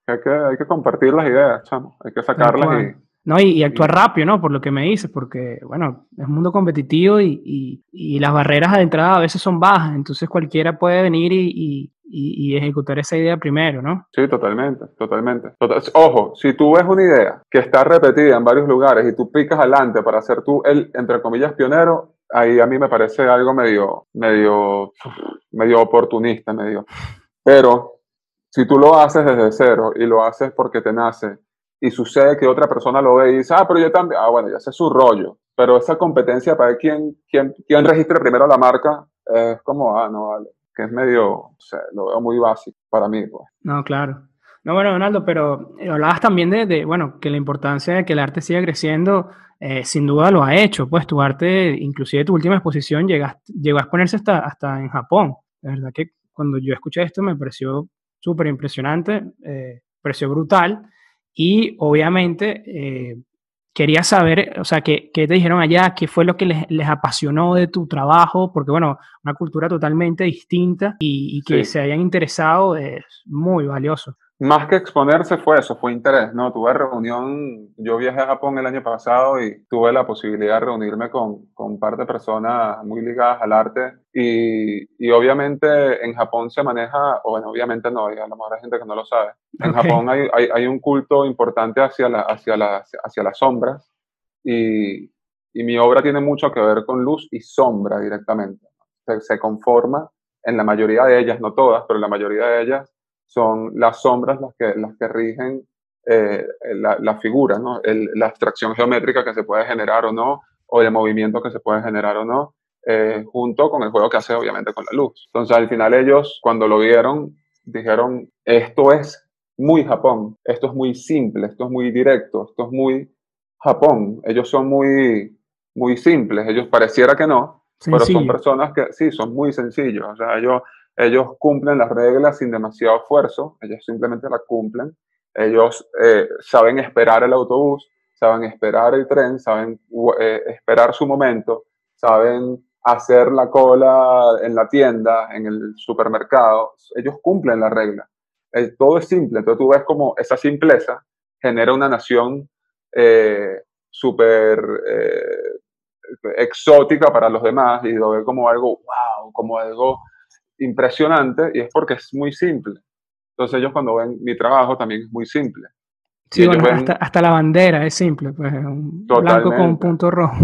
hay que, hay que compartir las ideas, chamo. Hay que sacarlas y... No, y, actuar rápido, ¿no? Por lo que me dices, porque, bueno, es un mundo competitivo y, y, y, las barreras de entrada a veces son bajas, entonces cualquiera puede venir y, y, ejecutar esa idea primero, ¿no? Sí, totalmente, totalmente. Ojo, si tú ves una idea que está repetida en varios lugares y tú picas adelante para ser tú el, entre comillas, pionero, ahí a mí me parece algo medio, medio, medio oportunista, medio. Pero si tú lo haces desde cero y lo haces porque te nace y sucede que otra persona lo ve y dice, ah, pero yo también, ah, bueno, ya sé su rollo. Pero esa competencia para quien, quien, quien registre primero la marca es como, ah, no, vale que es medio, o lo veo muy básico para mí. Pues. No, claro. No, bueno, Donaldo, pero hablabas también de, bueno, que la importancia de que el arte siga creciendo, eh, sin duda lo ha hecho, pues tu arte, inclusive tu última exposición, llegaste, llegó a exponerse hasta, hasta en Japón. De verdad que cuando yo escuché esto me pareció súper impresionante, eh, pareció brutal y obviamente eh, quería saber, o sea, ¿qué, ¿qué, te dijeron allá? ¿Qué fue lo que les, les, apasionó de tu trabajo? Porque, bueno, una cultura totalmente distinta y, y que sí. se hayan interesado es muy valioso. Más que exponerse fue eso, fue interés, ¿no? Tuve reunión, yo viajé a Japón el año pasado y tuve la posibilidad de reunirme con, con un par de personas muy ligadas al arte y, y, obviamente en Japón se maneja, o bueno, obviamente no, a lo mejor hay gente que no lo sabe, en okay. Japón hay, hay, hay, un culto importante hacia, la, hacia, la, hacia las sombras y, y, mi obra tiene mucho que ver con luz y sombra directamente. Se, se conforma en la mayoría de ellas, no todas, pero en la mayoría de ellas son las sombras las que, las que rigen eh, la, la, figura, ¿no? El, la abstracción geométrica que se puede generar o no, o el movimiento que se puede generar o no, eh, junto con el juego que hace obviamente con la luz. Entonces al final ellos cuando lo vieron dijeron, esto es muy Japón, esto es muy simple, esto es muy directo, esto es muy Japón, ellos son muy, muy simples, ellos pareciera que no, Sencillo. pero son personas que sí, son muy sencillos, o sea, ellos ellos cumplen las reglas sin demasiado esfuerzo, ellos simplemente las cumplen. Ellos eh, saben esperar el autobús, saben esperar el tren, saben eh, esperar su momento, saben hacer la cola en la tienda, en el supermercado. Ellos cumplen la regla. Eh, todo es simple. Entonces tú ves como esa simpleza genera una nación súper exótica para los demás y lo ve como algo, wow, como algo impresionante y es porque es muy simple. Entonces ellos cuando ven mi trabajo también es muy simple. Sí, bueno, ven, hasta, hasta, la bandera es simple, pues un blanco con un punto rojo.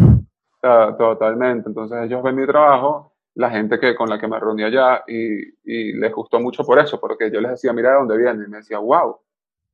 Totalmente, entonces ellos ven mi trabajo, la gente que, con la que me reuní allá y, y les gustó mucho por eso, porque yo les decía, mira de dónde viene, y me decía, wow,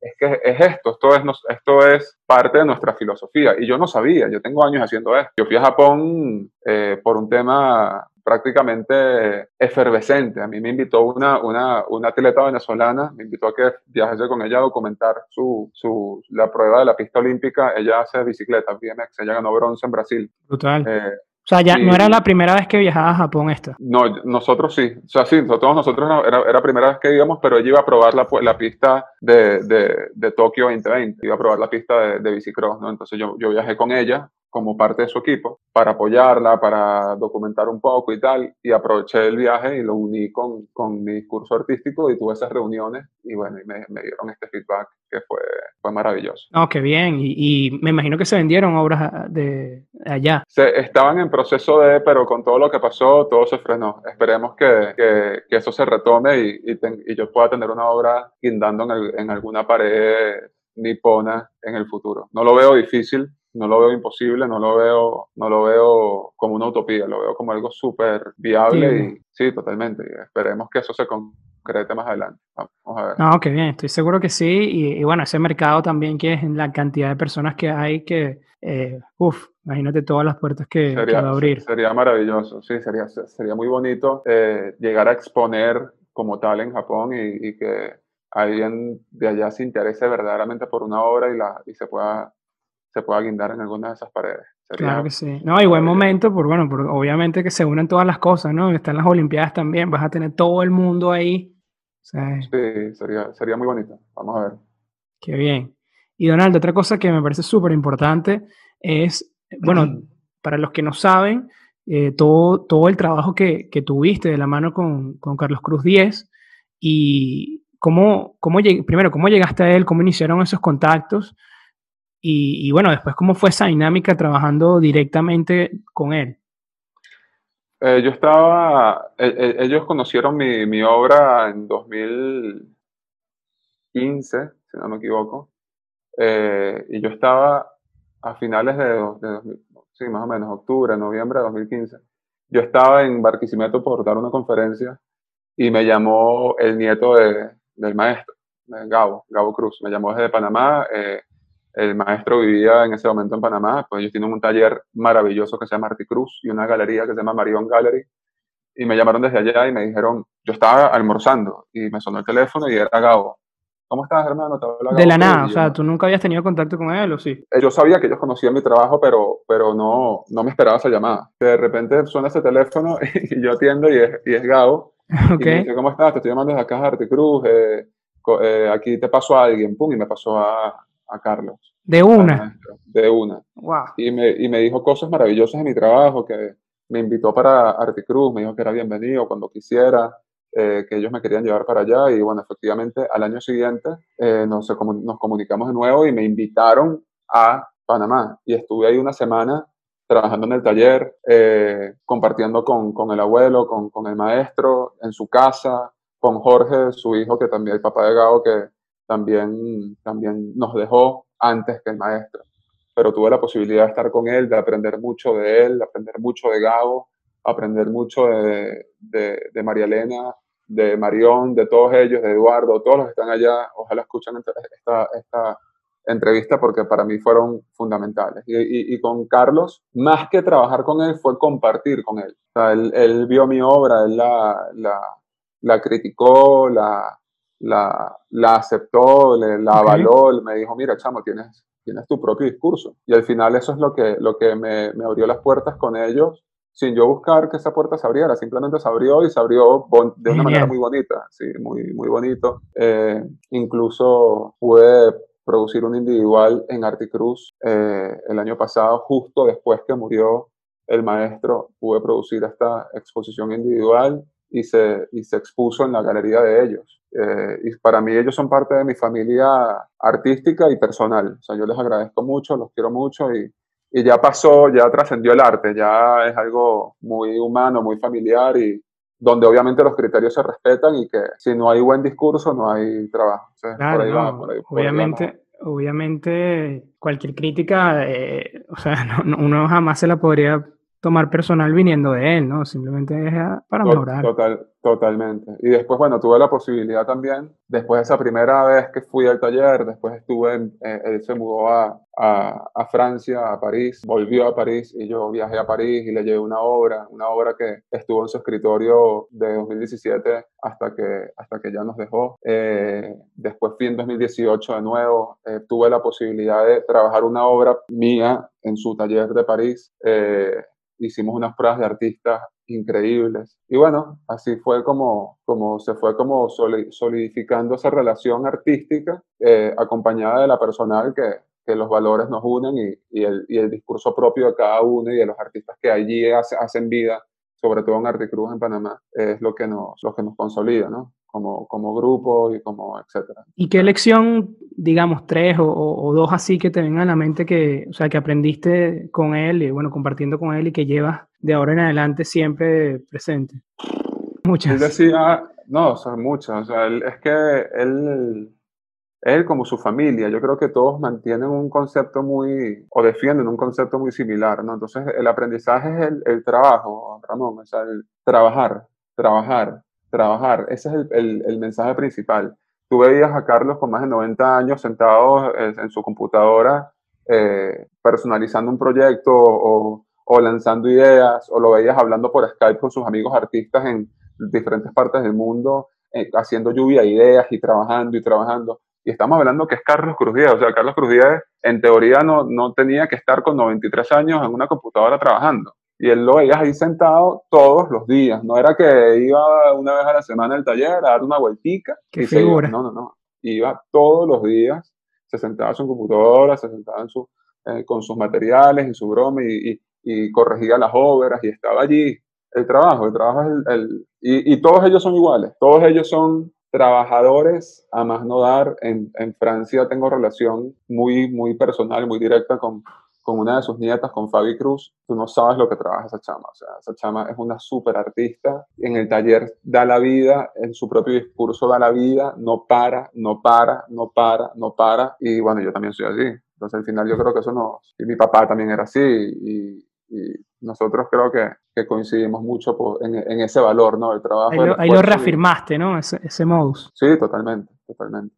es que es esto, esto es, esto es parte de nuestra filosofía. Y yo no sabía, yo tengo años haciendo esto. Yo fui a Japón eh, por un tema prácticamente efervescente. A mí me invitó una, una, una, atleta venezolana, me invitó a que viajase con ella a documentar su, su, la prueba de la pista olímpica. Ella hace bicicleta, BMX, ella ganó bronce en Brasil. Brutal. Eh, o sea, ya y, no era la primera vez que viajaba a Japón esta. No, nosotros sí. O sea, sí, todos nosotros no, era, era la primera vez que íbamos, pero ella iba a probar la, la pista de, de, de, Tokio 2020. Iba a probar la pista de, de bicicross, ¿no? Entonces yo, yo viajé con ella como parte de su equipo para apoyarla, para documentar un poco y tal, y aproveché el viaje y lo uní con, con mi discurso artístico y tuve esas reuniones y bueno, y me, me, dieron este feedback que fue, fue maravilloso. Oh, qué bien, y, y, me imagino que se vendieron obras de allá. Se, estaban en proceso de, pero con todo lo que pasó, todo se frenó. Esperemos que, que, que eso se retome y, y, ten, y, yo pueda tener una obra guindando en, el, en alguna pared nipona en el futuro. No lo veo difícil, no lo veo imposible, no lo veo, no lo veo como una utopía, lo veo como algo súper viable sí. y sí, totalmente. Y esperemos que eso se concrete más adelante. Vamos a ver. No, qué bien, estoy seguro que sí. Y, y bueno, ese mercado también que es la cantidad de personas que hay que, eh, uff, imagínate todas las puertas que, sería, que va a abrir. Sería maravilloso, sí, sería, sería muy bonito eh, llegar a exponer como tal en Japón y, y que alguien de allá se interese verdaderamente por una obra y, la, y se, pueda, se pueda guindar en alguna de esas paredes. claro que sí. No, y buen momento, por, bueno, por, obviamente que se unen todas las cosas, ¿no? Están las Olimpiadas también, vas a tener todo el mundo ahí. sí, sería, sería muy bonito. Vamos a ver. Qué bien. Y Donaldo, otra cosa que me parece súper importante es, bueno, para los que no saben, eh, todo, todo el trabajo que, que, tuviste de la mano con, con Carlos Cruz Díez y cómo, cómo primero, cómo llegaste a él, cómo iniciaron esos contactos y, y, bueno, después cómo fue esa dinámica trabajando directamente con él. Eh, yo estaba, e, e, ellos conocieron mi, mi obra en 2015, si no me equivoco, eh, y yo estaba a finales de, de, sí, más o menos, octubre, noviembre de 2015. Yo estaba en Barquisimeto por dar una conferencia y me llamó el nieto de, del maestro, Gabo, Gabo Cruz. Me llamó desde Panamá. El maestro vivía en ese momento en Panamá, pues ellos tienen un taller maravilloso que se llama Arti Cruz y una galería que se llama Marion Gallery. Y me llamaron desde allá y me dijeron, yo estaba almorzando y me sonó el teléfono y era Gabo. ¿Cómo estás, hermano? de la nada, o sea, ¿tú nunca habías tenido contacto con él o sí? Eh, yo sabía que ellos conocían mi trabajo, pero, pero no, no me esperaba esa llamada. De repente suena ese teléfono y yo atiendo y es, y es Gabo. Okay. Y me dice, ¿cómo estás? Te estoy llamando desde acá de Arte Cruz. Eh, eh, aquí te pasó a alguien, pum, y me pasó a, a Carlos. ¿De una? De una. Wow. Y me, y me dijo cosas maravillosas de mi trabajo, que me invitó para Arte Cruz, me dijo que era bienvenido cuando quisiera. Eh, que ellos me querían llevar para allá y bueno, efectivamente al año siguiente eh, nos, nos comunicamos de nuevo y me invitaron a Panamá y estuve ahí una semana trabajando en el taller, eh, compartiendo con, con, el abuelo, con, con, el maestro, en su casa, con Jorge, su hijo, que también, el papá de Gabo, que también, también nos dejó antes que el maestro. Pero tuve la posibilidad de estar con él, de aprender mucho de él, de aprender mucho de Gabo, aprender mucho de, de, de María Elena, de Marión, de todos ellos, de Eduardo, todos los que están allá, ojalá escuchen esta, esta entrevista porque para mí fueron fundamentales. Y, con Carlos, más que trabajar con él, fue compartir con él. O sea, él, él, vio mi obra, él la, la, la criticó, la, la, la aceptó, le, la avaló, me dijo, mira, chamo, tienes, tienes tu propio discurso. Y al final eso es lo que, lo que me, me abrió las puertas con ellos sin yo buscar que esa puerta se abriera, simplemente se abrió y se abrió de una manera muy bonita, sí, muy, muy bonito. Eh, incluso pude producir un individual en Articruz eh, el año pasado, justo después que murió el maestro, pude producir esta exposición individual y se, y se expuso en la galería de ellos. Eh, y para mí ellos son parte de mi familia artística y personal. O sea, yo les agradezco mucho, los quiero mucho y, y ya pasó, ya trascendió el arte, ya es algo muy humano, muy familiar y donde obviamente los criterios se respetan y que si no hay buen discurso no hay trabajo. claro, obviamente, obviamente cualquier crítica, eh, o sea, uno jamás se la podría tomar personal viniendo de él, ¿no? Simplemente es para mejorar. Total, totalmente. Y después, bueno, tuve la posibilidad también, después de esa primera vez que fui al taller, después estuve, en, eh, él se mudó a, a, a, Francia, a París, volvió a París y yo viajé a París y le llevé una obra, una obra que estuvo en su escritorio de 2017 hasta que, hasta que ya nos dejó. Eh, después fui en 2018 de nuevo, eh, tuve la posibilidad de trabajar una obra mía en su taller de París hicimos unas pruebas de artistas increíbles. Y bueno, así fue como, como se fue como solidificando esa relación artística eh, acompañada de la personal que, que los valores nos unen y, el, y, el, discurso propio de cada uno y de los artistas que allí hacen vida, sobre todo en Articruz en Panamá, es lo que nos, lo que nos consolida, ¿no? Como, como grupo y como etcétera. ¿Y qué lección, digamos, tres o, o, dos así que te vengan a la mente que, o sea, que aprendiste con él y bueno, compartiendo con él y que llevas de ahora en adelante siempre presente? Muchas. Él decía, no, son muchas, o sea, él, es que él, él como su familia, yo creo que todos mantienen un concepto muy, o defienden un concepto muy similar, ¿no? Entonces, el aprendizaje es el, el trabajo, Ramón, o sea, el trabajar, trabajar, trabajar. Ese es el, el, mensaje principal. Tú veías a Carlos con más de 90 años sentado en, su computadora eh, personalizando un proyecto o, o, lanzando ideas, o lo veías hablando por Skype con sus amigos artistas en diferentes partes del mundo, eh, haciendo lluvia de ideas y trabajando y trabajando. Y estamos hablando que es Carlos Cruz Díaz. O sea, Carlos Cruz Díaz en teoría no, no tenía que estar con 93 años en una computadora trabajando. Y él lo veía ahí sentado todos los días. No era que iba una vez a la semana al taller a dar una vueltica. ¿Qué figura? no, no, no. Iba todos los días, se sentaba en su computadora, se sentaba en su, eh, con sus materiales y su broma y, y, corregía las obras y estaba allí. El trabajo, el trabajo es el... y, y todos ellos son iguales. Todos ellos son trabajadores a más no dar. En, en, Francia tengo relación muy, muy personal, muy directa con, con una de sus nietas, con Fabi Cruz. Tú no sabes lo que trabaja esa chama. O sea, esa chama es una súper artista. En el taller da la vida, en su propio discurso da la vida, no para, no para, no para, no para. Y bueno, yo también soy así. Entonces al final yo creo que eso no... Y mi papá también era así. Y, y nosotros creo que, que coincidimos mucho en, en, ese valor, ¿no? El trabajo. Ahí lo, reafirmaste, ¿no? Ese, ese modus. Sí, totalmente, totalmente.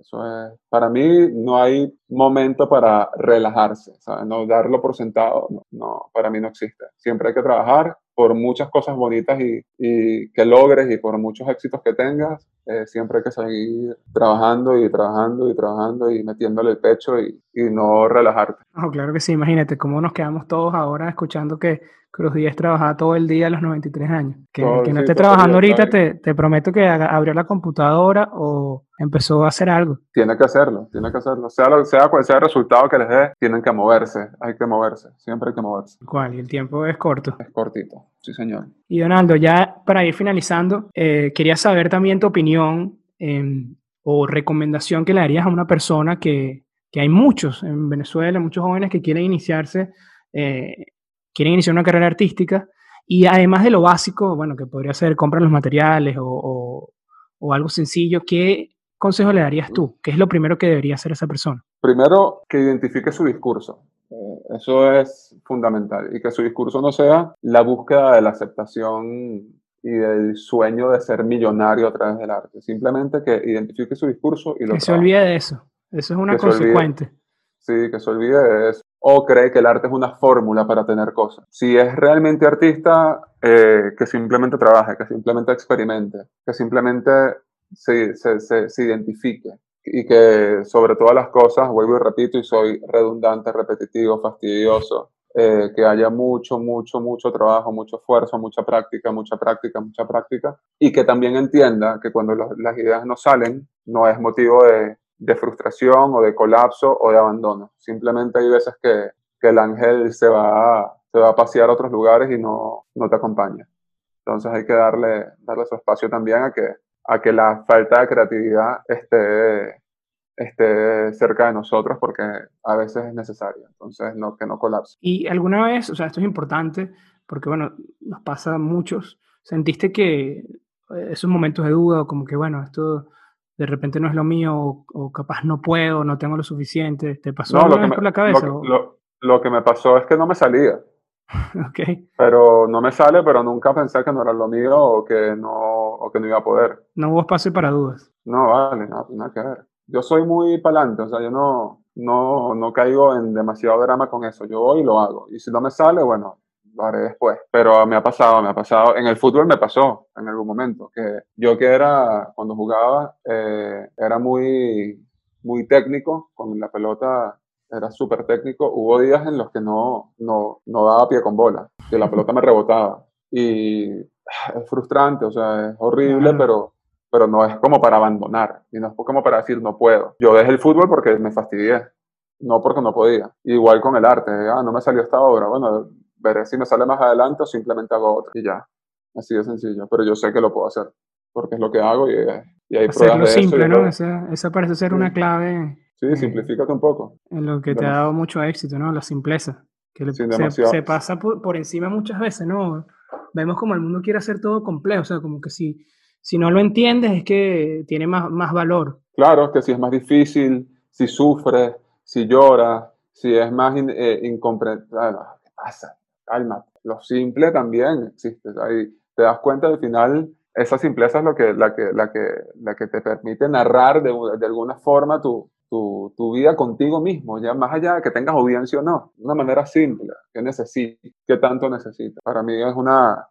Eso es, para mí no hay momento para relajarse, ¿sabes? No darlo por sentado, no, no, para mí no existe. Siempre hay que trabajar por muchas cosas bonitas y, y que logres y por muchos éxitos que tengas, eh, siempre hay que seguir trabajando y trabajando y trabajando y metiéndole el pecho y, y no relajarte. Oh, claro que sí, imagínate cómo nos quedamos todos ahora escuchando que Cruz Díaz trabajaba todo el día a los 93 años. Que, que no esté trabajando ahorita, te, te, prometo que abrió la computadora o empezó a hacer algo. Tiene que hacerlo, tiene que hacerlo. Sea, lo, sea cual sea el resultado que les dé, tienen que moverse, hay que moverse, siempre hay que moverse. ¿Cuál? Y el tiempo es corto. Es cortito, sí señor. Y Donaldo, ya para ir finalizando, eh, quería saber también tu opinión eh, o recomendación que le darías a una persona que, que hay muchos en Venezuela, muchos jóvenes que quieren iniciarse eh, quieren iniciar una carrera artística y además de lo básico, bueno, que podría ser comprar los materiales o, o, algo sencillo, ¿qué consejo le darías tú? ¿Qué es lo primero que debería hacer esa persona? Primero, que identifique su discurso. Eh, eso es fundamental y que su discurso no sea la búsqueda de la aceptación y del sueño de ser millonario a través del arte. Simplemente que identifique su discurso y lo Que se olvide de eso. Eso es una consecuente. Sí, que se olvide de eso o cree que el arte es una fórmula para tener cosas. Si es realmente artista, eh, que simplemente trabaje, que simplemente experimente, que simplemente se, se, se, identifique y que sobre todas las cosas, vuelvo y repito, y soy redundante, repetitivo, fastidioso, eh, que haya mucho, mucho, mucho trabajo, mucho esfuerzo, mucha práctica, mucha práctica, mucha práctica, y que también entienda que cuando las ideas no salen, no es motivo de, de frustración o de colapso o de abandono. Simplemente hay veces que, que el ángel se va, a, se va a pasear a otros lugares y no, no te acompaña. Entonces hay que darle, darle su espacio también a que, a que la falta de creatividad esté, esté cerca de nosotros porque a veces es necesario. Entonces, no, que no colapse. Y alguna vez, o sea, esto es importante porque, bueno, nos pasa a muchos, sentiste que esos momentos de duda, como que, bueno, esto de repente no es lo mío o, capaz no puedo, no tengo lo suficiente. ¿Te pasó no, por la cabeza? Lo, lo, que me pasó es que no me salía. ok. Pero no me sale, pero nunca pensé que no era lo mío o que no, o que no iba a poder. No hubo espacio para dudas. No, vale, no, nada que ver. Yo soy muy palante, o sea, yo no, no, no caigo en demasiado drama con eso. Yo voy y lo hago. Y si no me sale, bueno, lo haré después. Pero me ha pasado, me ha pasado. En el fútbol me pasó en algún momento. Que yo que era, cuando jugaba, eh, era muy, muy técnico con la pelota. Era súper técnico. Hubo días en los que no, no, no daba pie con bola, que la pelota me rebotaba. Y es frustrante, o sea, es horrible, pero, pero no es como para abandonar. Y no es como para decir no puedo. Yo dejé el fútbol porque me fastidié no porque no podía. Igual con el arte, ah, no me salió esta obra, bueno, veré si me sale más adelante o simplemente hago otra y ya. Así de sencillo. Pero yo sé que lo puedo hacer porque es lo que hago y, y hay Hacerlo pruebas de simple, ¿no? Esa, esa, parece ser una clave. Sí, eh, simplifícate un poco. En lo que te ha dado mucho éxito, ¿no? La simpleza. Que se, se, pasa por, por, encima muchas veces, ¿no? Vemos como el mundo quiere hacer todo complejo, o sea, como que si, si no lo entiendes es que tiene más, más valor. Claro, que si es más difícil, si sufres, si lloras, si es más in, eh, incomprensible. ¿Qué pasa? calma. Lo simple también existe. Ahí te das cuenta al final, esa simpleza es lo que, la, que, la, que, la que te permite narrar de, de alguna forma tu, tu, tu, vida contigo mismo, ya más allá de que tengas audiencia o no, de una manera simple, ¿qué necesitas? ¿Qué tanto necesitas? Para mí es una,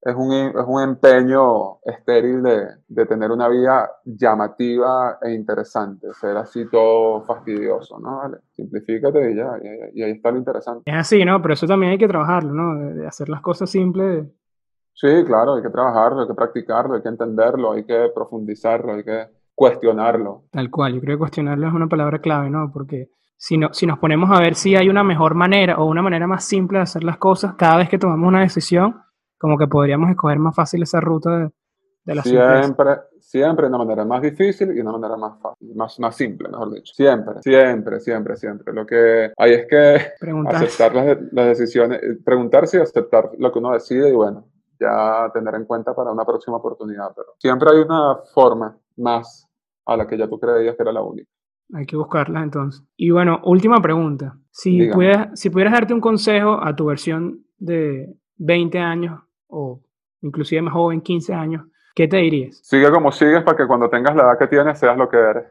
es un, es un empeño estéril de, de, tener una vida llamativa e interesante, ser así todo fastidioso, ¿no? Vale, simplifícate y ya, y, ahí está lo interesante. Es así, ¿no? Pero eso también hay que trabajarlo, ¿no? De, hacer las cosas simples. Sí, claro, hay que trabajarlo, hay que practicarlo, hay que entenderlo, hay que profundizarlo, hay que cuestionarlo. Tal cual, yo creo que cuestionarlo es una palabra clave, ¿no? Porque si, no, si nos ponemos a ver si hay una mejor manera o una manera más simple de hacer las cosas, cada vez que tomamos una decisión, como que podríamos escoger más fácil esa ruta de, de la siempre, siempre una manera más difícil y una manera más fácil, más, más simple, mejor dicho. Siempre, siempre, siempre, siempre. Lo que hay es que aceptar las, las, decisiones, preguntarse y aceptar lo que uno decide y bueno, ya tener en cuenta para una próxima oportunidad. Pero siempre hay una forma más a la que ya tú creías que era la única. Hay que buscarla entonces. Y bueno, última pregunta. Si pudieras, si pudieras darte un consejo a tu versión de 20 años o inclusive más joven, 15 años, ¿qué te dirías? Sigue como sigues para que cuando tengas la edad que tienes seas lo que eres.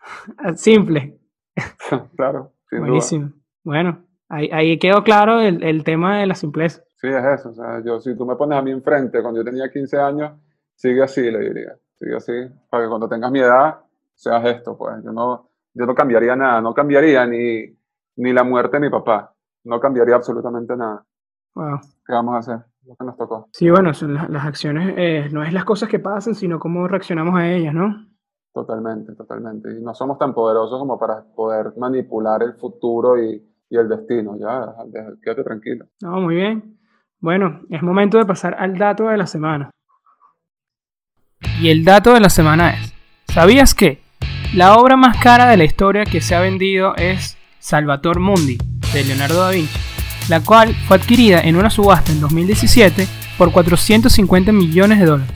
Simple. claro. Buenísimo. Bueno, ahí, ahí, quedó claro el, el, tema de la simpleza. Sí, es eso. O sea, yo, si tú me pones a mí enfrente cuando yo tenía 15 años, sigue así, le diría. Sigue así, para que cuando tengas mi edad seas esto, pues. Yo no, yo no cambiaría nada, no cambiaría ni, ni la muerte de mi papá. No cambiaría absolutamente nada. Wow. ¿Qué vamos a hacer? Lo que nos tocó. Sí, bueno, son las, acciones, eh, no es las cosas que pasan, sino cómo reaccionamos a ellas, ¿no? Totalmente, totalmente. Y no somos tan poderosos como para poder manipular el futuro y, y el destino. Ya, quédate tranquilo. No, muy bien. Bueno, es momento de pasar al dato de la semana. Y el dato de la semana es, ¿sabías que la obra más cara de la historia que se ha vendido es Salvator Mundi, de Leonardo da Vinci? la cual fue adquirida en una subasta en 2017 por 450 millones de dólares.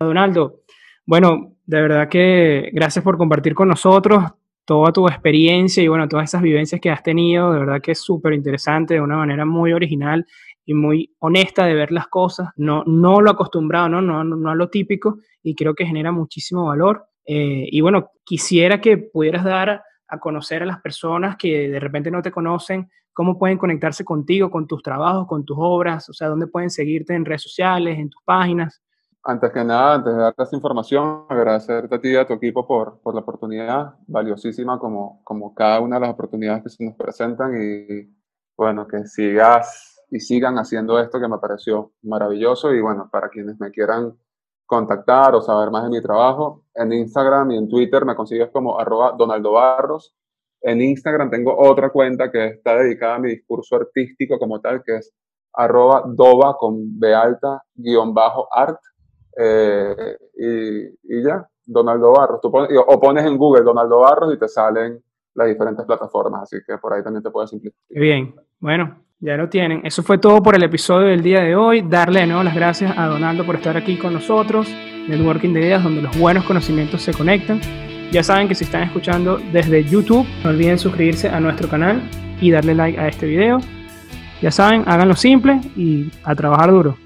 Donaldo, bueno, de verdad que gracias por compartir con nosotros toda tu experiencia y bueno, todas esas vivencias que has tenido, de verdad que es súper interesante, de una manera muy original y muy honesta de ver las cosas, no, no lo acostumbrado, ¿no? No, no, a lo típico y creo que genera muchísimo valor. Eh, y bueno, quisiera que pudieras dar a conocer a las personas que de repente no te conocen, cómo pueden conectarse contigo, con tus trabajos, con tus obras, o sea, dónde pueden seguirte en redes sociales, en tus páginas. Antes que nada, antes de darte esa información, agradecerte a ti y a tu equipo por, por la oportunidad, valiosísima como, como cada una de las oportunidades que se nos presentan y bueno, que sigas y sigan haciendo esto que me pareció maravilloso y bueno, para quienes me quieran contactar o saber más de mi trabajo, en Instagram y en Twitter me consigues como arroba Donaldo Barros. En Instagram tengo otra cuenta que está dedicada a mi discurso artístico como tal, que es arroba doba con B alta guion bajo art. Eh, y, y, ya, Donaldo Barros. Tú pones, o pones en Google Donaldo Barros y te salen las diferentes plataformas, así que por ahí también te puedes simplificar. Bien, bueno, ya lo tienen. Eso fue todo por el episodio del día de hoy. Darle nuevo las gracias a Donaldo por estar aquí con nosotros. Networking de Ideas, donde los buenos conocimientos se conectan. Ya saben que si están escuchando desde YouTube, no olviden suscribirse a nuestro canal y darle like a este video. Ya saben, háganlo simple y a trabajar duro.